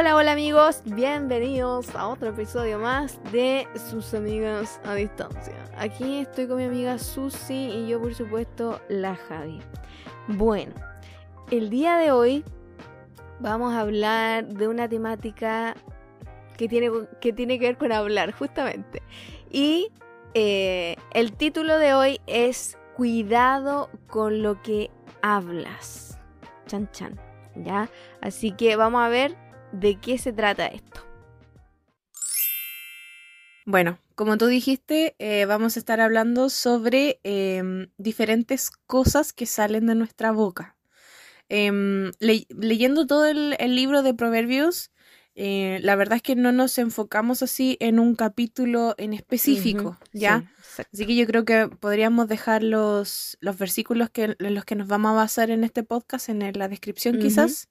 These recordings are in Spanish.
Hola, hola amigos, bienvenidos a otro episodio más de sus amigas a distancia. Aquí estoy con mi amiga Susi y yo por supuesto la Javi. Bueno, el día de hoy vamos a hablar de una temática que tiene que, ver con hablar justamente. Y eh, el título de hoy es Cuidado con lo que hablas. Chan chan. ¿Ya? Así que vamos a ver de qué se trata esto. Bueno, como tú dijiste, eh, vamos a estar hablando sobre em, diferentes cosas que salen de nuestra boca. Em, leyendo todo el, libro de Proverbios, eh, la verdad es que no nos enfocamos así en un capítulo en específico, ¿ya? así que yo creo que podríamos dejar los, los versículos que, en los que nos vamos a basar en este podcast en la descripción quizás.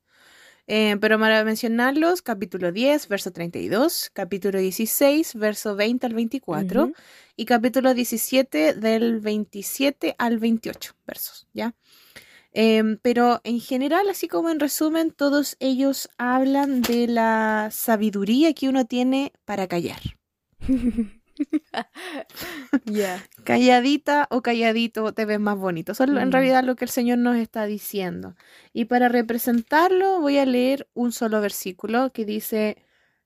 Eh, pero para mencionarlos, capítulo 10, verso 32, capítulo 16, verso 20 al 24 y capítulo 17 del 27 al 28 versos, ¿ya? Em, pero en general, así como en resumen, todos ellos hablan de la sabiduría que uno tiene para callar. Calladita o calladito te ves más bonito. Eso es en mm. realidad lo que el Señor nos está diciendo. Y para representarlo voy a leer un solo versículo que dice,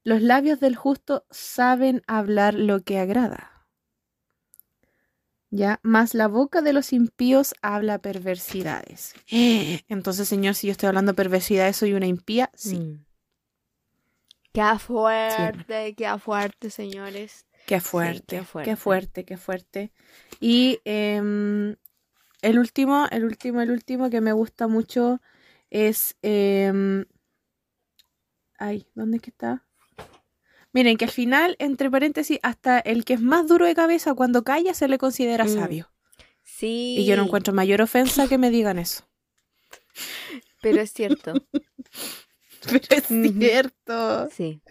los labios del justo saben hablar lo que agrada. Ya, más la boca de los impíos habla perversidades. Entonces, Señor, si yo estoy hablando perversidades, soy una impía, sí. Mm. Qué fuerte, qué fuerte, señores. Qué fuerte, qué fuerte, qué fuerte, qué fuerte. Y em, el último, el último, el último que me gusta mucho es... Em, ay, ¿dónde es que está? Miren, que al final, entre paréntesis, hasta el que es más duro de cabeza cuando calla se le considera mm. sabio. Sí. Y yo no encuentro mayor ofensa que me digan eso. Pero es cierto. Pero es cierto. Sí.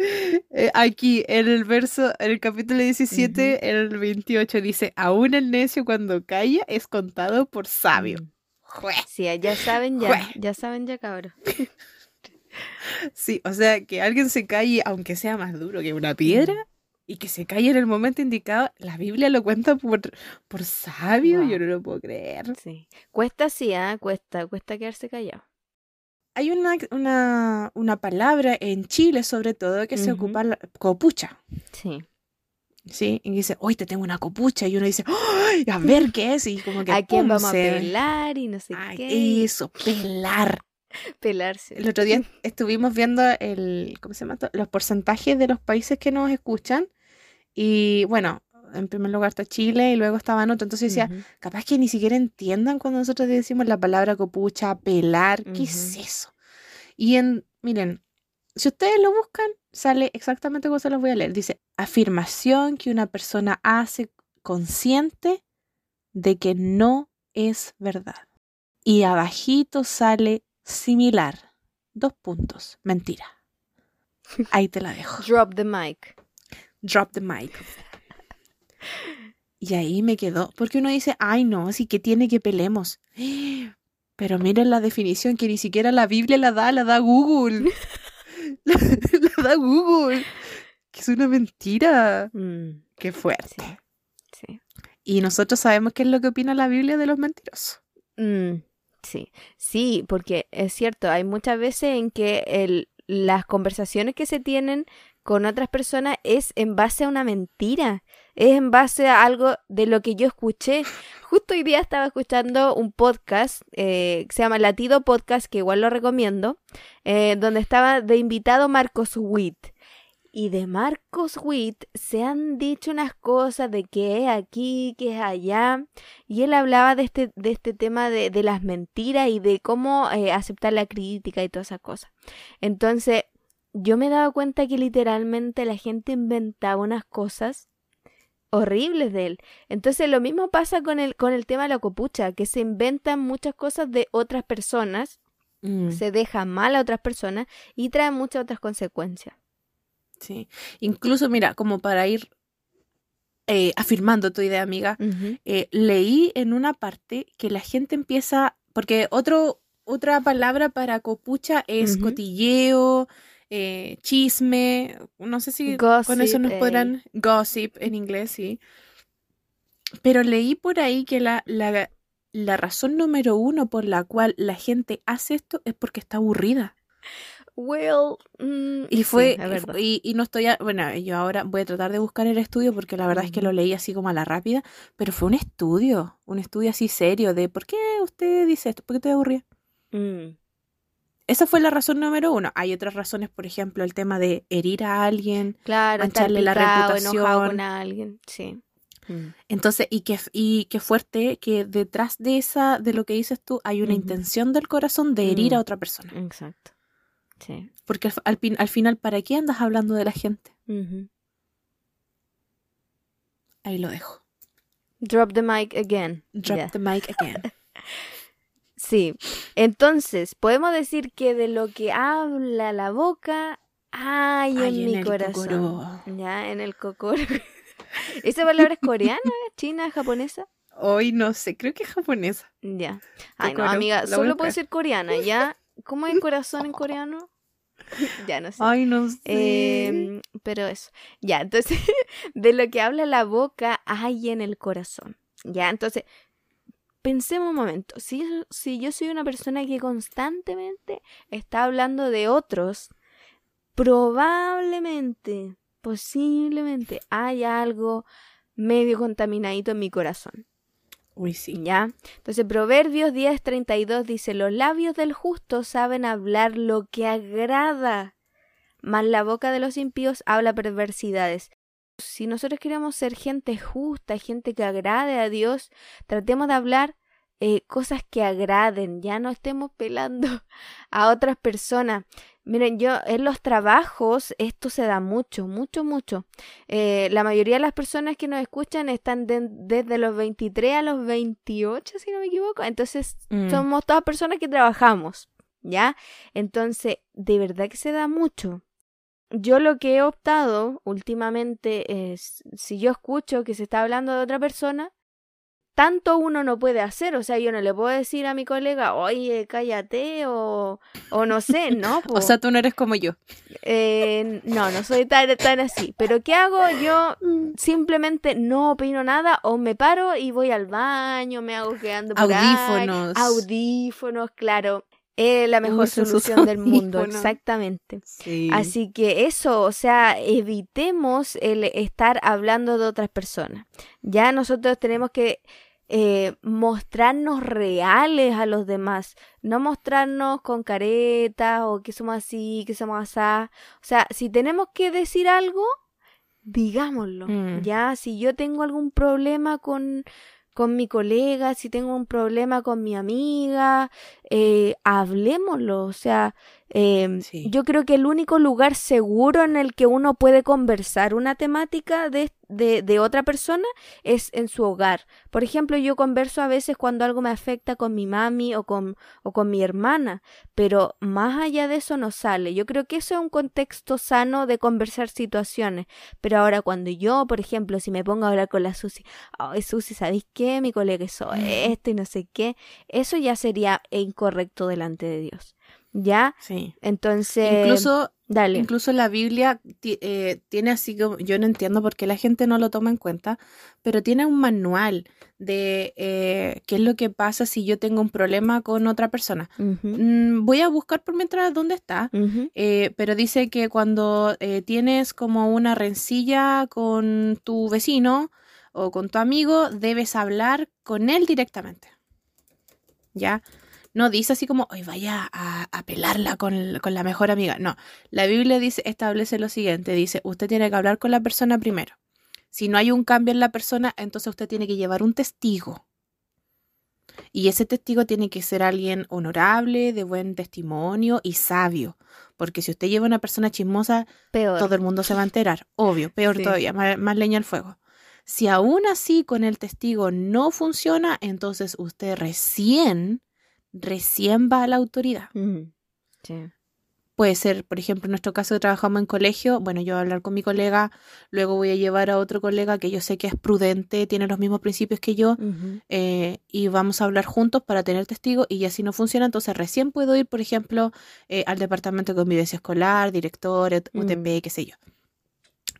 Eh, aquí, en el verso, en el capítulo 17, en el 28, dice, aún el necio cuando calla es contado por sabio. Mm. Sí, ya saben ya, ya saben ya, cabrón. Sí, o sea, que alguien se calle, aunque sea más duro que una piedra, y que se calle en el momento indicado, la Biblia lo cuenta por, por sabio, yo no lo puedo creer. Sí. Cuesta sí, ¿eh? cuesta, cuesta quedarse callado hay una, una, una, palabra en Chile, sobre todo, que se ocupa la copucha. Sí. Sí, y dice, hoy te tengo una copucha, y uno dice, ¡ay! A ver qué es, y como que. ¿A quién vamos a pelar? Y no sé qué. Eso, pelar. Pelarse. El otro día estuvimos viendo el, ¿cómo se llama? Los porcentajes de los países que nos escuchan. Y bueno, en primer lugar está Chile y luego estaba otro. Entonces decía, capaz que ni siquiera entiendan cuando nosotros decimos la palabra copucha, pelar, ¿qué es eso? Y en, miren, si ustedes lo buscan, sale exactamente como se los voy a leer. Dice, afirmación que una persona hace consciente de que no es verdad. Y abajito sale similar. Dos puntos. Mentira. Ahí te la dejo. Drop the mic. Drop the mic. Y ahí me quedó, porque uno dice, ay no, así que tiene que pelemos. Pero miren la definición que ni siquiera la Biblia la da, la da Google. la, da Google. Que es una mentira. Mm, qué fuerte. Sí, Y nosotros sabemos qué es lo que opina la Biblia de los mentirosos. Mm, sí, sí, porque es cierto, hay muchas veces en que el, las conversaciones que se tienen con otras personas es en base a una mentira, es en base a algo de lo que yo escuché. Justo hoy día estaba escuchando un podcast eh, que se llama Latido Podcast, que igual lo recomiendo, eh, donde estaba de invitado Marcos Witt. Y de Marcos Witt se han dicho unas cosas de que es aquí, que es allá. Y él hablaba de este, de este tema de, de las mentiras y de cómo eh, aceptar la crítica y todas esas cosas. Entonces, yo me dado cuenta que literalmente la gente inventaba unas cosas horribles de él. Entonces lo mismo pasa con el, con el tema de la copucha, que se inventan muchas cosas de otras personas, mm. se deja mal a otras personas y trae muchas otras consecuencias. Sí, incluso mira, como para ir eh, afirmando tu idea, amiga, eh, leí en una parte que la gente empieza, porque otro, otra palabra para copucha es cotilleo, eh, chisme, no sé si Gossip, con eso nos eh. podrán, gossip en inglés, sí. Pero leí por ahí que la, la, la razón número uno por la cual la gente hace esto es porque está aburrida. Well, mm, Y sí, fue, verdad. y, y no estoy, a- bueno, yo ahora voy a tratar de buscar el estudio porque la verdad es que Ujú. lo leí así como a la rápida, pero fue un estudio, un estudio así serio de por qué usted dice esto, por qué te aburría. Mm, Esa fue la razón número uno. Hay otras razones, por ejemplo, el tema de herir a alguien. claro, Mancharle la reputación. con alguien, sí. Mm, Entonces, y qué, y qué fuerte que detrás de esa, de lo que dices tú, hay una intención del corazón de herir Mm. a otra persona. exacto. Sí. Porque al, al fin- al final, ¿para qué andas hablando de la gente? Ahí lo dejo. Drop the mic again. Drop the mic again. Sí. Entonces, podemos decir que de lo que habla la boca hay en mi el corazón. Ya, en el cocoro. ¿Esa palabra es coreana, china, japonesa? Hoy no sé, creo que es japonesa. Ya. Ay, no, amiga, solo puede ser coreana, ¿ya? ¿Cómo es corazón en coreano? ya no sé. Ay, no sé. Em, pero eso. Ya, entonces, de lo que habla la boca hay en el corazón. Ya, entonces, pensemos un momento. Si, si yo soy una persona que constantemente está hablando de otros, probablemente, posiblemente, hay algo medio contaminadito en mi corazón. Uy, sí. ¿Ya? Entonces, Proverbios 10:32 dice, los labios del justo saben hablar lo que agrada, mas la boca de los impíos habla perversidades. Si nosotros queremos ser gente justa, gente que agrade a Dios, tratemos de hablar eh, cosas que agraden, ya no estemos pelando a otras personas. Miren, yo en los trabajos esto se da mucho, mucho, mucho. Eh, la mayoría de las personas que nos escuchan están de- desde los 23 a los 28, si no me equivoco. Entonces, Mm. somos todas personas que trabajamos, ¿ya? Entonces, de verdad que se da mucho. Yo lo que he optado últimamente es, si yo escucho que se está hablando de otra persona, tanto uno no puede hacer, o sea, yo no le puedo decir a mi colega, oye, cállate, o, o no sé, ¿no? O sea, tú no eres como yo. Eh, no, no soy tan, tan así. Pero ¿qué hago? Yo simplemente no opino nada o me paro y voy al baño, me hago quedando por ahí. Audífonos. Audífonos, claro. Es la mejor solución del mundo, exactamente. Sí. Así que eso, o sea, evitemos el estar hablando de otras personas. Ya nosotros tenemos que eh, mostrarnos reales a los demás, no mostrarnos con caretas o que somos así, que somos asá. O sea, si tenemos que decir algo, digámoslo. Mm. Ya, si yo tengo algún problema con con mi colega, si tengo un problema con mi amiga, eh, hablémoslo. O sea, eh, Sí. yo creo que el único lugar seguro en el que uno puede conversar una temática de, de, de otra persona es en su hogar. Por ejemplo, yo converso a veces cuando algo me afecta con mi mami o con, o con mi hermana, pero más allá de eso no sale. Yo creo que eso es un contexto sano de conversar situaciones. Pero ahora cuando yo, por ejemplo, si me pongo a hablar con la Susi, ay Susi, ¿sabéis qué? Mi colega hizo esto y no sé qué, eso ya sería incorrecto delante de Dios. ¿Ya? Sí. Entonces, Incluso, dale. incluso la Biblia eh, tiene así como, yo no entiendo por qué la gente no lo toma en cuenta, pero tiene un manual de eh, qué es lo que pasa si yo tengo un problema con otra persona. Mm, voy a buscar por mientras dónde está. Eh, pero dice que cuando tienes como una rencilla con tu vecino o con tu amigo, debes hablar con él directamente. ¿Ya? No dice así como, hoy vaya a, a pelarla con, con la mejor amiga. No, la Biblia dice, establece lo siguiente, dice, usted tiene que hablar con la persona primero. Si no hay un cambio en la persona, entonces usted tiene que llevar un testigo. Y ese testigo tiene que ser alguien honorable, de buen testimonio y sabio. Porque si usted lleva una persona chismosa, Peor. todo el mundo se va a enterar. Obvio, peor Sí. todavía, más, más leña al fuego. Si aún así con el testigo no funciona, entonces usted recién, recién va a la autoridad. Sí. Puede ser, por ejemplo, en nuestro caso que trabajamos en colegio, bueno, yo voy a hablar con mi colega, luego voy a llevar a otro colega que yo sé que es prudente, tiene los mismos principios que yo, eh, y vamos a hablar juntos para tener testigos, y ya si no funciona, entonces recién puedo ir, por ejemplo, eh, al departamento de convivencia escolar, director, UTP, mm. qué sé yo.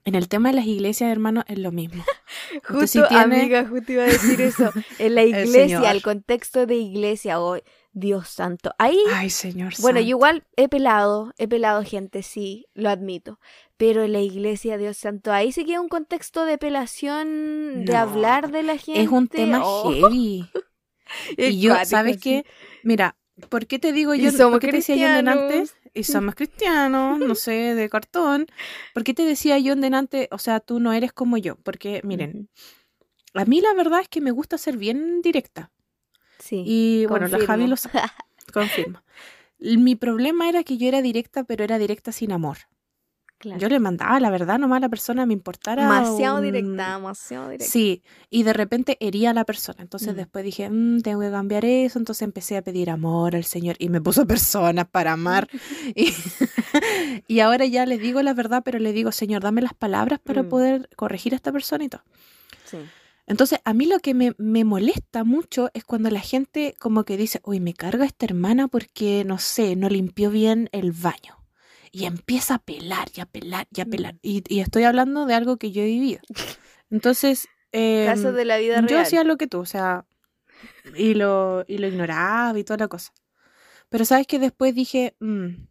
En el tema de las iglesias, hermano, es lo mismo. justo, amiga, justo iba a decir eso. En la iglesia, el, contexto de iglesia hoy. Dios santo. Ahí. Ay, Señor. Bueno, yo igual he pelado, he pelado gente, sí, lo admito. Pero en la iglesia, Dios santo, ahí sí que un contexto de pelación, de hablar de la gente. Es un tema oh. heavy. y yo, ¿sabes qué? Mira, ¿por qué te digo yo? ¿Por qué te decía yo antes? y somos cristianos, no sé, de cartón. ¿Por qué te decía yo en delante, o sea, tú no eres como yo? Porque, miren, a mí la verdad es que me gusta ser bien directa. Sí. Y bueno, la Javi lo confirma. Mi problema era que yo era directa, pero era directa sin amor. Yo le mandaba la verdad nomás a la persona, me importara. Demasiado directa, demasiado directa. Sí, y de repente hería a la persona. Entonces mm. después dije, mm, tengo que cambiar eso. Entonces empecé a pedir amor al Señor y me puso personas para amar. y, y, ahora ya le digo la verdad, pero le digo, Señor, dame las palabras para mm. poder corregir a esta persona y todo. Sí. Entonces, a mí lo que me, me, molesta mucho es cuando la gente como que dice, uy, me carga esta hermana porque, no sé, no limpió bien el baño y empieza a pelar y a pelar y a pelar. Y, y estoy hablando de algo que yo he vivido. Entonces, eh, de la vida yo hacía lo que tú, o sea, y lo, y lo ignoraba y toda la cosa. Pero sabes que después dije, mm,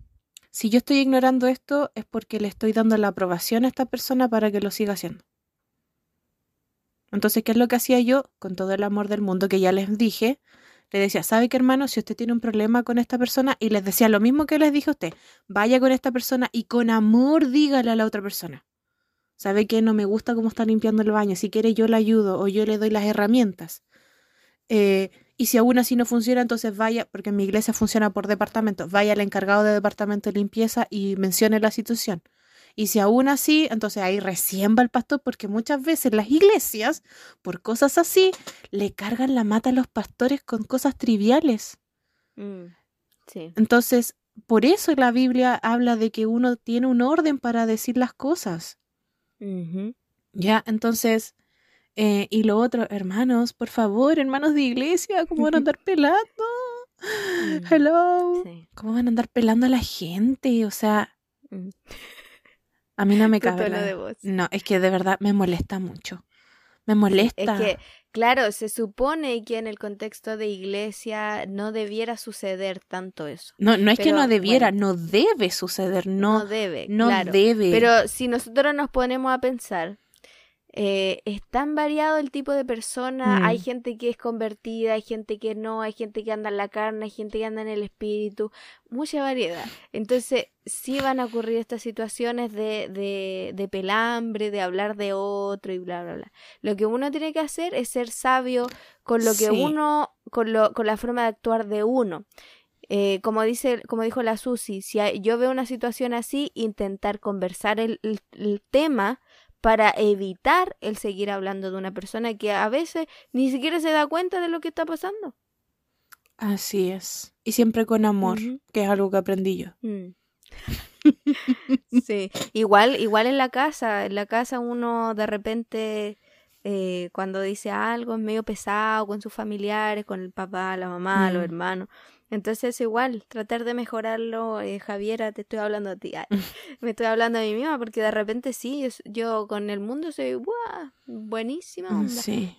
si yo estoy ignorando esto es porque le estoy dando la aprobación a esta persona para que lo siga haciendo. Entonces, ¿qué es lo que hacía yo? Con todo el amor del mundo que ya les dije, le decía, ¿sabe qué hermano? Si usted tiene un problema con esta persona, y les decía lo mismo que les dije a usted, vaya con esta persona y con amor dígale a la otra persona. ¿Sabe que no me gusta cómo está limpiando el baño? Si quiere yo le ayudo o yo le doy las herramientas. Eh, y si aún así no funciona, entonces vaya, porque en mi iglesia funciona por departamento, vaya al encargado de departamento de limpieza y mencione la situación. Y si aún así, entonces ahí recién va el pastor, porque muchas veces las iglesias, por cosas así, le cargan la mata a los pastores con cosas triviales. Mm, sí. Entonces, por eso la Biblia habla de que uno tiene un orden para decir las cosas. Ya, entonces, eh, y lo otro, hermanos, por favor, hermanos de iglesia, ¿cómo van a andar pelando? Mm, Hello. ¿Cómo van a andar pelando a la gente? O sea, mm. A mí no me cabe. No, es que de verdad me molesta mucho. Me molesta. Es que, claro, se supone que en el contexto de iglesia no debiera suceder tanto eso. No, no es que no debiera, no debe suceder, no, no debe. No debe. Pero si nosotros nos ponemos a pensar, eh, es tan variado el tipo de persona. Hay mm. gente que es convertida, hay gente que no, hay gente que anda en la carne, hay gente que anda en el espíritu. Mucha variedad. Entonces, sí van a ocurrir estas situaciones de, de, de pelambre, de hablar de otro y bla, bla, bla. Lo que uno tiene que hacer es ser sabio con lo que uno, con, lo, con la forma de actuar de uno. Eh, como dice, como dijo la Susi, si yo veo una situación así, intentar conversar el, el tema para evitar el seguir hablando de una persona que a veces ni siquiera se da cuenta de lo que está pasando. Así es. Y siempre con amor, que es algo que aprendí yo. Mm. sí, igual, igual en la casa, en la casa uno de repente eh, cuando dice algo es medio pesado con sus familiares, con el papá, la mamá, los mm. hermanos. Entonces igual, tratar de mejorarlo, eh, Javiera, te estoy hablando a ti, me estoy hablando a mí misma porque de repente sí, yo, con el mundo soy ¡buah! buenísima, mm,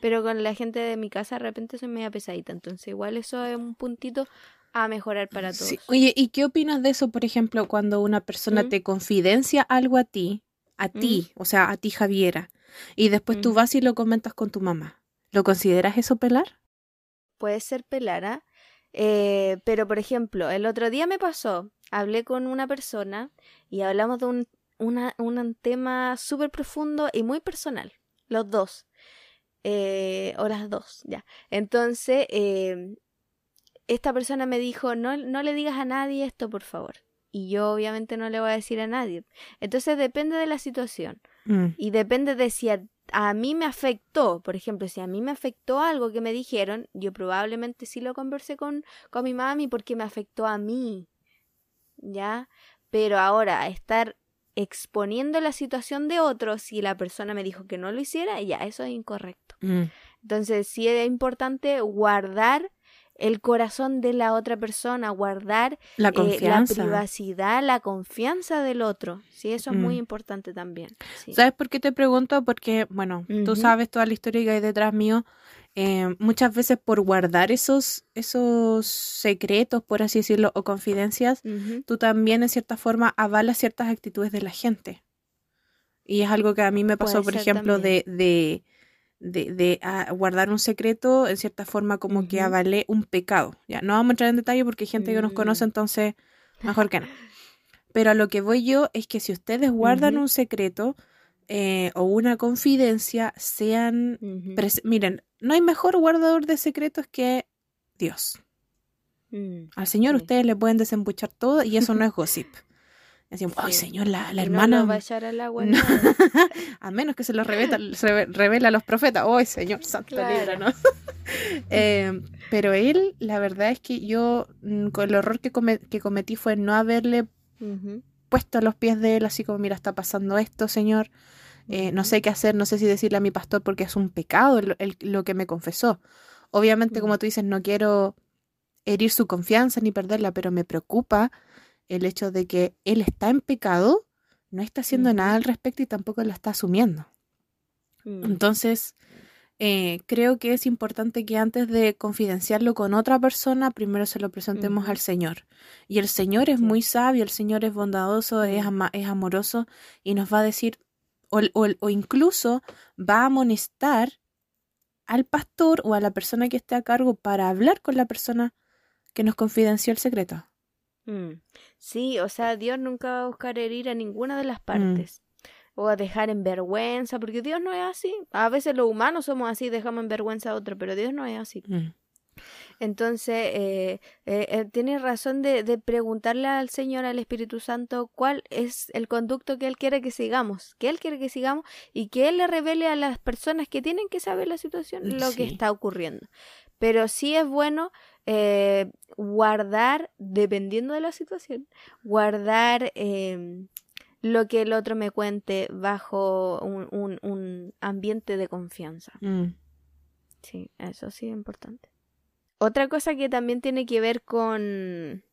pero con la gente de mi casa de repente soy media pesadita, entonces igual eso es un puntito a mejorar para todos. Oye, ¿y qué opinas de eso, por ejemplo, cuando una persona te confidencia algo a ti, a ti, o sea, a ti Javiera, y después tú vas y lo comentas con tu mamá? ¿Lo consideras eso pelar? Puede ser pelar, ¿ah? Eh, pero, por ejemplo, el otro día me pasó, hablé con una persona y hablamos de un, un tema súper profundo y muy personal, los dos. Eh, o las dos, ya. Entonces, eh, esta persona me dijo, no, no le digas a nadie esto, por favor. Y yo obviamente no le voy a decir a nadie. Entonces depende de la situación. Mm. Y depende de si a mí me afectó, por ejemplo, si a mí me afectó algo que me dijeron, yo probablemente sí lo conversé con, con mi mami porque me afectó a mí, ¿ya? Pero ahora, estar exponiendo la situación de otro, si la persona me dijo que no lo hiciera, ya, eso es incorrecto. Mm. Entonces, sí es importante guardar el corazón de la otra persona, guardar La eh, la privacidad, la confianza del otro. Sí, eso es muy Mm. importante también. Sí. ¿Sabes por qué te pregunto? Porque, bueno, tú sabes toda la historia que hay detrás mío. eh, muchas veces por guardar esos, esos secretos, por así decirlo, o confidencias, tú también en cierta forma avalas ciertas actitudes de la gente. Y es algo que a mí me pasó, por ejemplo, también. de, de, de, ah, guardar un secreto, en cierta forma como que avalé un pecado. Ya, no vamos a entrar en detalle porque hay gente que nos conoce, Mm. entonces mejor que no. Pero a lo que voy yo es que si ustedes guardan un secreto eh, o una confidencia, sean... Miren, no hay mejor guardador de secretos que Dios. Mm. Al Señor Sí. ustedes le pueden desembuchar todo y eso no es gossip. Decimos, ay Sí. Señor, la, la hermana... No lo va a echar al agua. No. a menos que se lo revela, revela a los profetas. ¡Ay, Señor Santo Claro. líbranos! Eh, pero él, la verdad es que yo, mm, con el error que, come- que cometí fue no haberle puesto a los pies de él, así como, mira, está pasando esto, Señor. Eh, no sé qué hacer, no sé si decirle a mi pastor porque es un pecado el- el- lo que me confesó. Obviamente, como tú dices, no quiero herir su confianza ni perderla, pero me preocupa el hecho de que él está en pecado, no está haciendo nada al respecto y tampoco lo está asumiendo. Mm. Entonces, eh, creo que es importante que antes de confidenciarlo con otra persona, primero se lo presentemos al Señor. Y el Señor es Sí. muy sabio, el Señor es bondadoso, es, ama- es amoroso y nos va a decir, o, o- o incluso va a amonestar al pastor o a la persona que esté a cargo para hablar con la persona que nos confidenció el secreto. Mm. Sí, o sea, Dios nunca va a buscar herir a ninguna de Mm. las partes. O a dejar en vergüenza, porque Dios no es así. A veces los humanos somos así, dejamos en vergüenza a otro, pero Dios no es así. Mm. Entonces, eh, eh, eh, tienes razón de, de preguntarle al Señor, al Espíritu Santo, cuál es el conducto que Él quiere que sigamos, que Él quiere que sigamos y que Él le revele a las personas que tienen que saber la situación lo que está ocurriendo. Pero sí es bueno eh, guardar, dependiendo de la situación, guardar em, lo que el otro me cuente bajo un, un- un ambiente de confianza. Mm. Sí, eso sí es importante. Otra cosa que también tiene que ver con,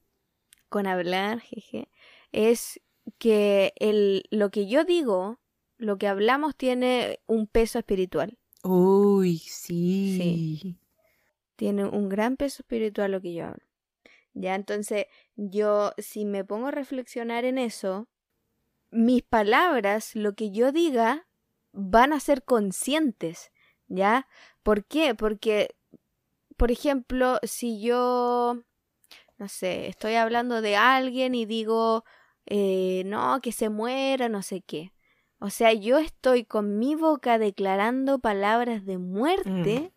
con hablar, jeje, es que el, lo que yo digo, lo que hablamos tiene un peso espiritual. Uy, sí. Tiene un gran peso espiritual lo que yo hablo. Ya, entonces, yo, si me pongo a reflexionar en eso, mis palabras, lo que yo diga, van a ser conscientes. ¿Ya? ¿Por qué? Porque, por ejemplo, si yo, no sé, estoy hablando de alguien y digo, eh, no, que se muera, no sé qué. O sea, yo estoy con mi boca declarando palabras de muerte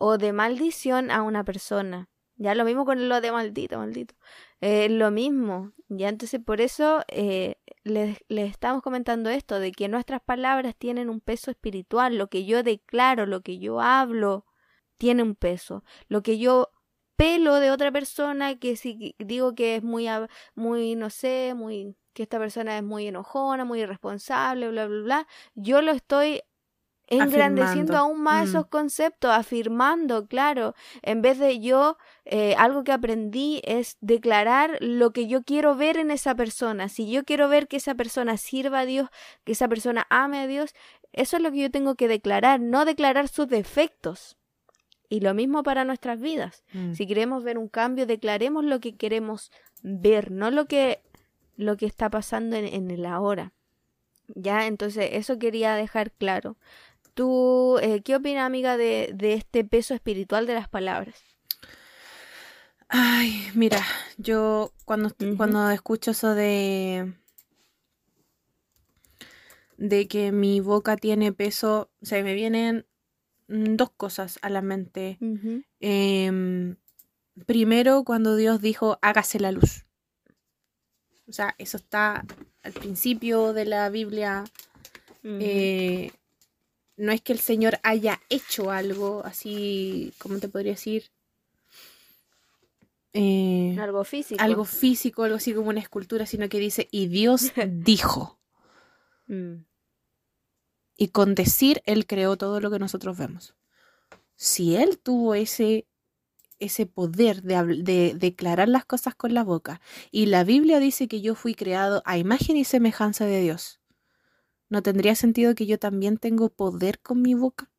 o de maldición a una persona. Ya lo mismo con lo de maldito, maldito. Eh, lo mismo. Ya entonces por eso eh, les, estamos comentando esto, de que nuestras palabras tienen un peso espiritual. Lo que yo declaro, lo que yo hablo, tiene un peso. Lo que yo pelo de otra persona, que si digo que es muy, muy, no sé, muy, que esta persona es muy enojona, muy irresponsable, bla, bla, bla, yo lo estoy engrandeciendo Afirmando. aún más Mm. esos conceptos, afirmando, claro, en vez de yo, eh, algo que aprendí es declarar lo que yo quiero ver en esa persona. Si yo quiero ver que esa persona sirva a Dios, que esa persona ame a Dios, eso es lo que yo tengo que declarar, no declarar sus defectos. Y lo mismo para nuestras vidas. Mm. Si queremos ver un cambio, declaremos lo que queremos ver, no lo que, lo que está pasando en, en el ahora. Ya, entonces eso quería dejar claro. ¿Tú eh, qué opinas, amiga, de, de este peso espiritual de las palabras? Ay, mira, yo cuando, cuando escucho eso de de que mi boca tiene peso, se me vienen mm, dos cosas a la mente. Em, primero, cuando Dios dijo, hágase la luz. O sea, eso está al principio de la Biblia. Eh, no es que el Señor haya hecho algo así, ¿cómo te podría decir? eh, algo físico. algo físico, algo así como una escultura, sino que dice, y Dios dijo. Mm, Y con decir, Él creó todo lo que nosotros vemos. Si Él tuvo ese, ese poder de, de declarar las cosas con la boca, y la Biblia dice que yo fui creado a imagen y semejanza de Dios, ¿no tendría sentido que yo también tengo poder con mi boca?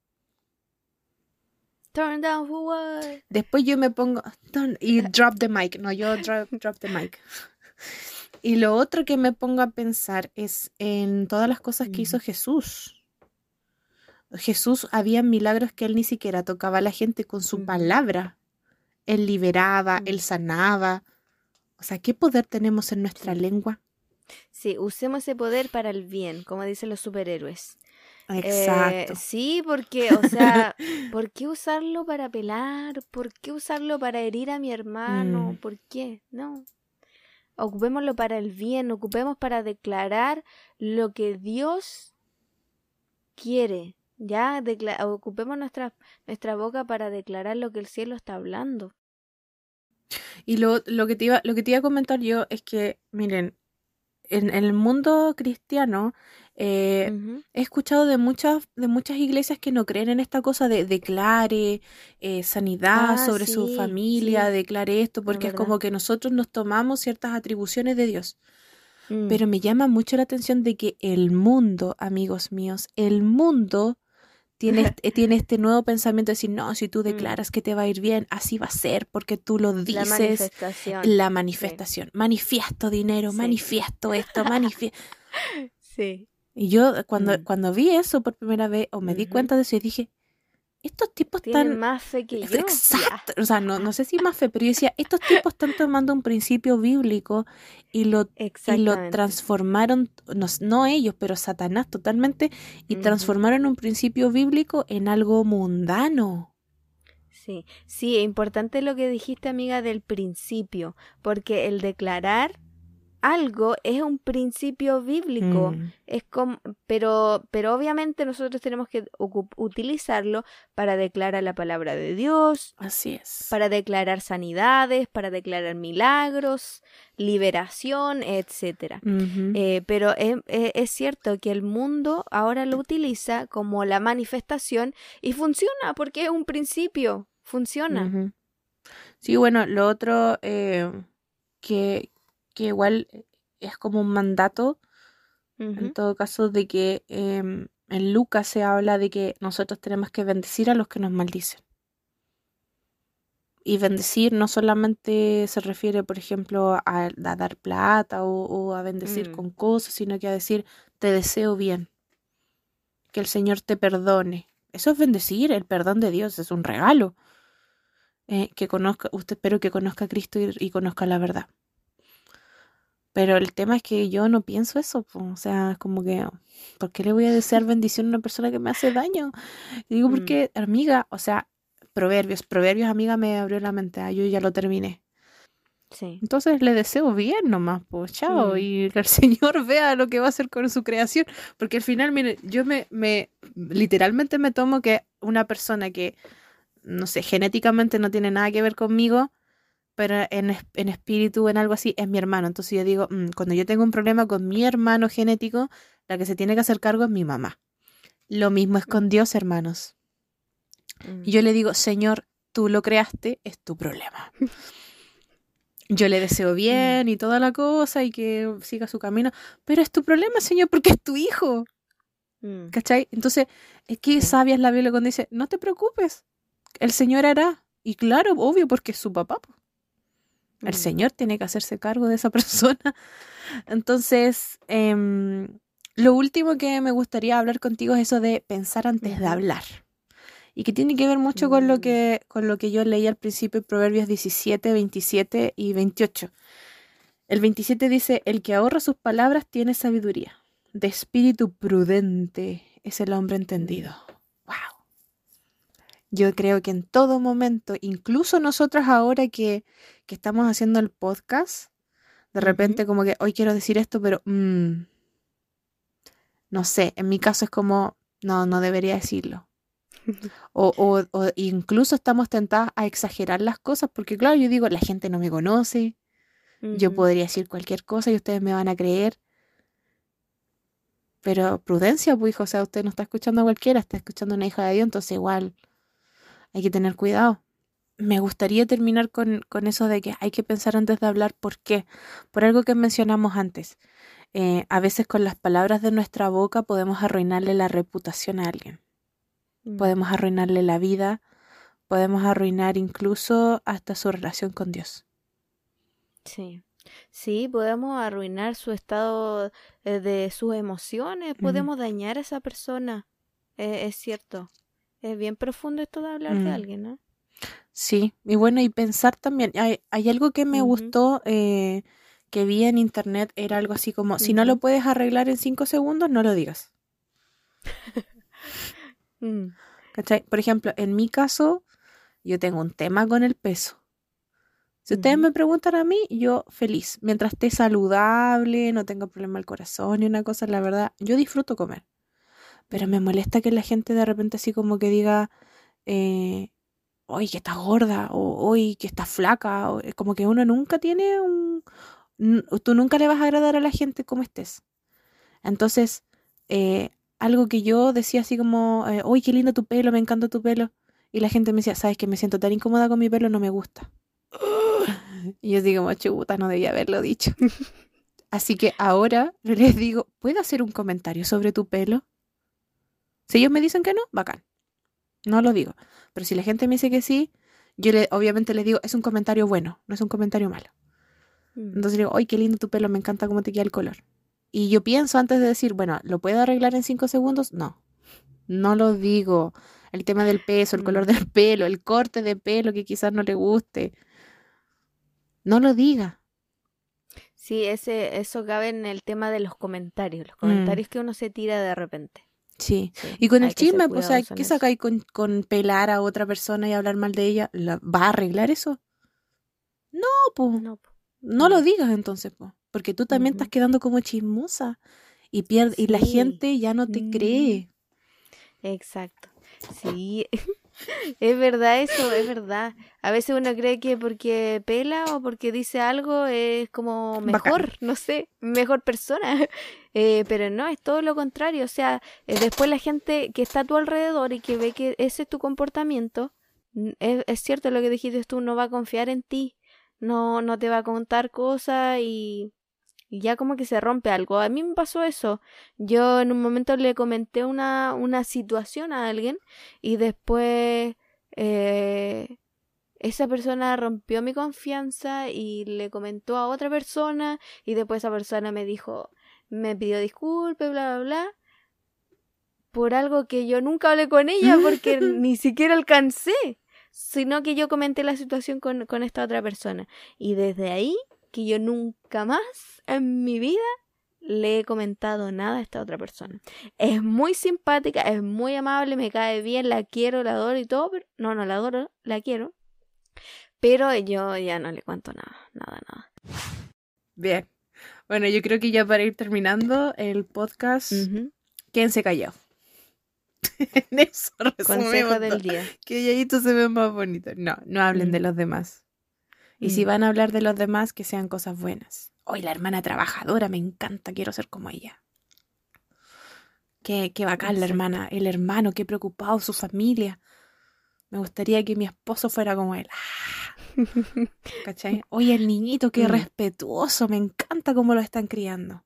Turn down for what? Después yo me pongo "Don't-" y drop the mic. No, yo drop, drop the mic. Y lo otro que me pongo a pensar es en todas las cosas que hizo Mm. Jesús. Jesús, había milagros que él ni siquiera tocaba a la gente con su Ujú. palabra. Él liberaba, Mm. él sanaba. O sea, ¿qué poder tenemos en nuestra lengua? Sí, usemos ese poder para el bien, como dicen los superhéroes. Eh, Exacto. sí, porque, o sea, ¿por qué usarlo para pelar? ¿Por qué usarlo para herir a mi hermano? Mm. ¿Por qué? No. Ocupémoslo para el bien, ocupemos para declarar lo que Dios quiere. Ya, Decla- ocupemos nuestra, nuestra boca para declarar lo que el cielo está hablando. Y lo, lo que te iba, lo que te iba a comentar yo es que, miren, en, en el mundo cristiano, eh. He escuchado de muchas, de muchas iglesias que no creen en esta cosa de declare eh, sanidad Ah, sobre su familia, sí, declare esto, es porque es como que nosotros nos tomamos ciertas atribuciones de Dios. Mm, Pero me llama mucho la atención de que el mundo, amigos míos, el mundo tiene, este- tiene este nuevo pensamiento de decir, no, si tú Mm. declaras que te va a ir bien, así va a ser, porque tú lo la dices. manifestación. La manifestación. Manifiesto dinero, Sí. manifiesto esto, manifiesto. Sí. Y yo eh, cuando, Mm. cuando vi eso por primera vez o me di cuenta de eso, yo dije, estos tipos Tienen están... más fe que yo. Exacto. O sea, no, no sé si más fe, pero yo decía, estos tipos están tomando un principio bíblico y lo, y lo transformaron, no, no ellos, pero Satanás totalmente, y transformaron un principio bíblico en algo mundano. Sí, sí, es importante lo que dijiste, amiga, del principio, porque el declarar algo es un principio bíblico, Mm, es como, pero, pero obviamente nosotros tenemos que utilizarlo para declarar la palabra de Dios, así es. para declarar sanidades, para declarar milagros, liberación, etcétera. Eh, pero es, cierto que el mundo ahora lo utiliza como la manifestación y funciona porque es un principio, funciona. Sí, bueno, lo otro eh, que, que igual es como un mandato, en todo caso, de que em, en Lucas se habla de que nosotros tenemos que bendecir a los que nos maldicen. Y bendecir no solamente se refiere, por ejemplo, a, a dar plata o, o a bendecir Mm. con cosas, sino que a decir, te deseo bien, que el Señor te perdone. Eso es bendecir, el perdón de Dios es un regalo. Eh, que conozca, usted espero que conozca a Cristo y, y conozca la verdad. Pero el tema es que yo no pienso eso, po. o sea, como que, ¿por qué le voy a desear bendición a una persona que me hace daño? Y digo, Mm. porque, amiga, o sea, Proverbios, Proverbios, amiga, me abrió la mente, ah, yo ya lo terminé. Sí. Entonces le deseo bien nomás, pues chao, Mm. y que el Señor vea lo que va a hacer con su creación, porque al final, mire, yo me, me, literalmente me tomo que una persona que, no sé, genéticamente no tiene nada que ver conmigo, pero en, en espíritu, en algo así, es mi hermano. Entonces yo digo, "Mm, cuando yo tengo un problema con mi hermano genético, la que se tiene que hacer cargo es mi mamá. Lo mismo es con Dios, hermanos. Mm. Y yo le digo, Señor, tú lo creaste, es tu problema. Yo le deseo bien y toda la cosa y que siga su camino, pero es tu problema, Señor, porque es tu hijo. Mm. ¿Cachai? Entonces, es que sabia es la Biblia cuando dice, no te preocupes, el Señor hará. Y claro, obvio, porque es su papá. po. El Mm. Señor tiene que hacerse cargo de esa persona. Entonces, em, lo último que me gustaría hablar contigo es eso de pensar antes de hablar. Y que tiene que ver mucho con lo Mm. que, con lo que yo leí al principio en Proverbios 17, 27 y 28. El 27 dice, el que ahorra sus palabras tiene sabiduría. De espíritu prudente es el hombre entendido. Yo creo que en todo momento, incluso nosotras ahora que, que estamos haciendo el podcast, de repente como que hoy quiero decir esto, pero mm, no sé, en mi caso es como, no, no debería decirlo. O, o, o incluso estamos tentadas a exagerar las cosas, porque claro, yo digo, la gente no me conoce, yo podría decir cualquier cosa y ustedes me van a creer. Pero prudencia, pues hijo, o sea, usted no está escuchando a cualquiera, está escuchando a una hija de Dios, entonces igual hay que tener cuidado. Me gustaría terminar con, con eso de que hay que pensar antes de hablar. ¿Por qué? Por algo que mencionamos antes. Eh, a veces con las palabras de nuestra boca podemos arruinarle la reputación a alguien, Mm. podemos arruinarle la vida, podemos arruinar incluso hasta su relación con Dios. Sí. Sí, podemos arruinar su estado eh, de sus emociones, podemos dañar a esa persona. Eh, es cierto. Es bien profundo esto de hablar de Mm. alguien, ¿no? Sí, y bueno, y pensar también, hay, hay algo que me gustó eh, que vi en internet, era algo así como, si no lo puedes arreglar en cinco segundos, no lo digas. Mm. ¿Cachai? Por ejemplo, en mi caso, yo tengo un tema con el peso. Si ustedes me preguntan a mí, yo feliz. Mientras esté saludable, no tenga problema al corazón ni una cosa, la verdad, yo disfruto comer. Pero me molesta que la gente de repente así como que diga, eh, hoy que estás gorda, o hoy que estás flaca, o, eh, como que uno nunca tiene un... Tú nunca le vas a agradar a la gente como estés. Entonces, eh, algo que yo decía así como, eh, qué lindo tu pelo, me encanta tu pelo. Y la gente me decía, sabes que me siento tan incómoda con mi pelo, no me gusta. Y yo como, chuta, no debía haberlo dicho. Así que ahora les digo, ¿puedo hacer un comentario sobre tu pelo? Si ellos me dicen que no, bacán. No lo digo. Pero si la gente me dice que sí, yo le, obviamente les digo, es un comentario bueno, no es un comentario malo. Mm. Entonces digo, ¡ay, qué lindo tu pelo! Me encanta cómo te queda el color. Y yo pienso antes de decir, bueno, ¿lo puedo arreglar en cinco segundos? No, no lo digo. El tema del peso, el color Mm. del pelo, el corte de pelo que quizás no le guste. No lo diga. Sí, ese, eso cabe en el tema de los comentarios, los Mm, comentarios que uno se tira de repente. Sí. Sí, Y con el chisme, pues, o sea, ¿qué sacáis con, con pelar a otra persona y hablar mal de ella? ¿La- ¿Va a arreglar eso? No, pues. No. No lo digas entonces, po, porque tú también estás quedando como chismosa y pierde y la gente ya no te Mm. cree. Exacto. Sí, es verdad eso, es verdad. A veces uno cree que porque pela o porque dice algo es como Bacán. mejor, no sé, mejor persona. Eh, pero no, es todo lo contrario. O sea, eh, después la gente que está a tu alrededor y que ve que ese es tu comportamiento, es, es cierto lo que dijiste tú, no va a confiar en ti, no, no te va a contar cosas y, y ya como que se rompe algo. A mí me pasó eso. Yo en un momento le comenté una, una situación a alguien y después eh, esa persona rompió mi confianza y le comentó a otra persona y después esa persona me dijo, me pidió disculpas, bla, bla, bla, por algo que yo nunca hablé con ella porque ni siquiera alcancé, sino que yo comenté la situación con, con esta otra persona. Y desde ahí que yo nunca más en mi vida le he comentado nada a esta otra persona. Es muy simpática, es muy amable, me cae bien, la quiero, la adoro y todo, pero no, no la adoro, la quiero. Pero yo ya no le cuento nada, nada, nada. Bien. Bueno, yo creo que ya para ir terminando el podcast, Ujú. quédense callados. en eso Consejo del todo. día. Que se ve más bonito. No, no hablen de Mm. los demás. Y si Mm. van a hablar de los demás, que sean cosas buenas. Hoy la hermana trabajadora, me encanta, quiero ser como ella. Qué, qué bacán la hermana, el hermano, qué preocupado, su familia. Me gustaría que mi esposo fuera como él. Ah, ¿Cachai? Oye, el niñito, qué Mm. respetuoso, me encanta cómo lo están criando.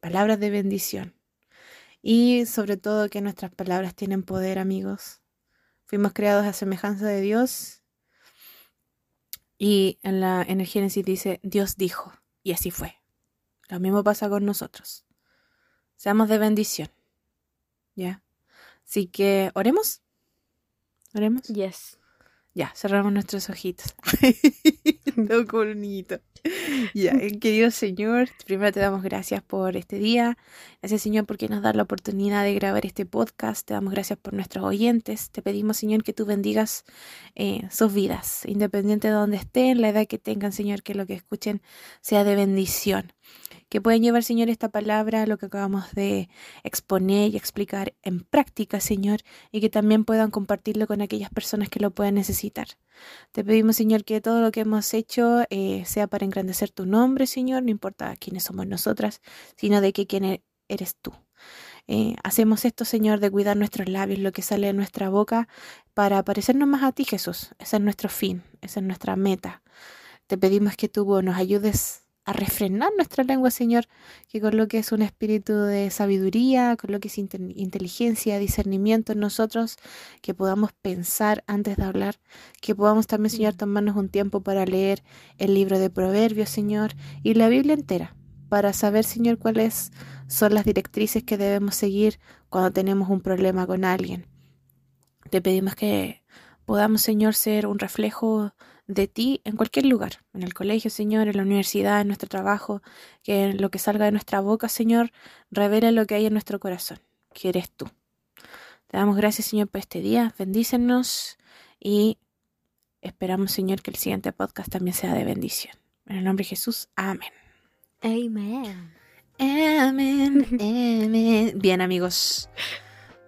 Palabras de bendición. Y sobre todo que nuestras palabras tienen poder, amigos. Fuimos creados a semejanza de Dios. Y en, la, en el Génesis dice, Dios dijo. Y así fue. Lo mismo pasa con nosotros. Seamos de bendición. ¿Ya? Así que, ¿oremos? ¿Oremos? Yes. Ya, cerramos nuestros ojitos. Ya, eh, querido Señor, primero te damos gracias por este día. Gracias, Señor, porque nos da la oportunidad de grabar este podcast. Te damos gracias por nuestros oyentes. Te pedimos, Señor, que tú bendigas eh, sus vidas, independiente de donde estén, la edad que tengan, Señor, que lo que escuchen sea de bendición. Que puedan llevar, Señor, esta palabra, lo que acabamos de exponer y explicar en práctica, Señor, y que también puedan compartirlo con aquellas personas que lo puedan necesitar. Te pedimos, Señor, que todo lo que hemos hecho eh, sea para engrandecer tu nombre, Señor, no importa quiénes somos nosotras, sino de que quién eres tú. Eh, hacemos esto, Señor, de cuidar nuestros labios, lo que sale de nuestra boca, para parecernos más a ti, Jesús. Ese es nuestro fin, esa es nuestra meta. Te pedimos que tú nos ayudes a refrenar nuestra lengua, Señor, que coloques un espíritu de sabiduría, coloques inteligencia, discernimiento en nosotros, que podamos pensar antes de hablar, que podamos también, Señor, tomarnos un tiempo para leer el libro de Proverbios, Señor, y la Biblia entera, para saber, Señor, cuáles son las directrices que debemos seguir cuando tenemos un problema con alguien. Te pedimos que podamos, Señor, ser un reflejo de ti en cualquier lugar, en el colegio, Señor, en la universidad, en nuestro trabajo, que lo que salga de nuestra boca, Señor, revele lo que hay en nuestro corazón, que eres tú. Te damos gracias, Señor, por este día, bendícenos y esperamos, Señor, que el siguiente podcast también sea de bendición. En el nombre de Jesús, amén. Amén. Amén. Amén. Bien, amigos.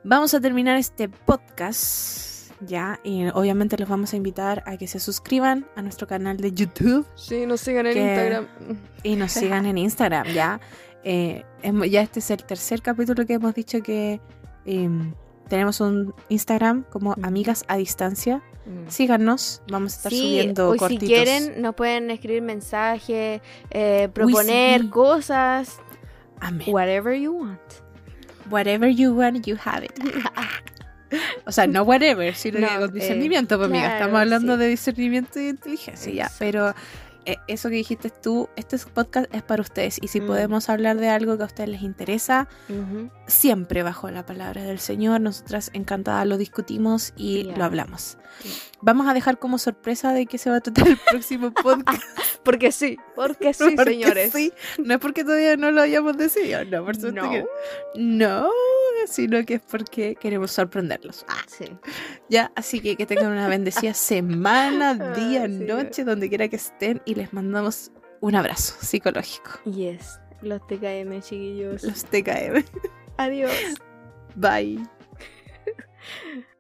Vamos a terminar este podcast ya, y obviamente los vamos a invitar a que se suscriban a nuestro canal de YouTube. Sí, nos sigan en Instagram. Y nos sigan en Instagram, ya. Eh, ya este es el tercer capítulo que hemos dicho que em, tenemos un Instagram como Amigas a Distancia. Mm. Síganos, vamos a estar subiendo hoy Si quieren, nos pueden escribir mensajes, eh, proponer cosas. Amén. Whatever you want. Whatever you want, you have it. O sea, no whatever, sino que con discernimiento, pues, amiga. Estamos hablando de discernimiento y inteligencia, ya. Pero eh, eso que dijiste tú, este podcast es para ustedes. Y si mm. podemos hablar de algo que a ustedes les interesa, siempre bajo la palabra del Señor, nosotras encantadas lo discutimos y lo hablamos. Vamos a dejar como sorpresa de que se va a tratar el próximo podcast. porque sí, porque sí, señores. Sí. No es porque todavía no lo hayamos decidido, no, por supuesto no. No, sino que es porque queremos sorprenderlos. Ah, sí. Ya, así que que tengan una bendecida semana, día, noche, donde quiera que estén y les mandamos un abrazo psicológico. Yes, los TKM, chiquillos. Los TKM. Adiós. Bye.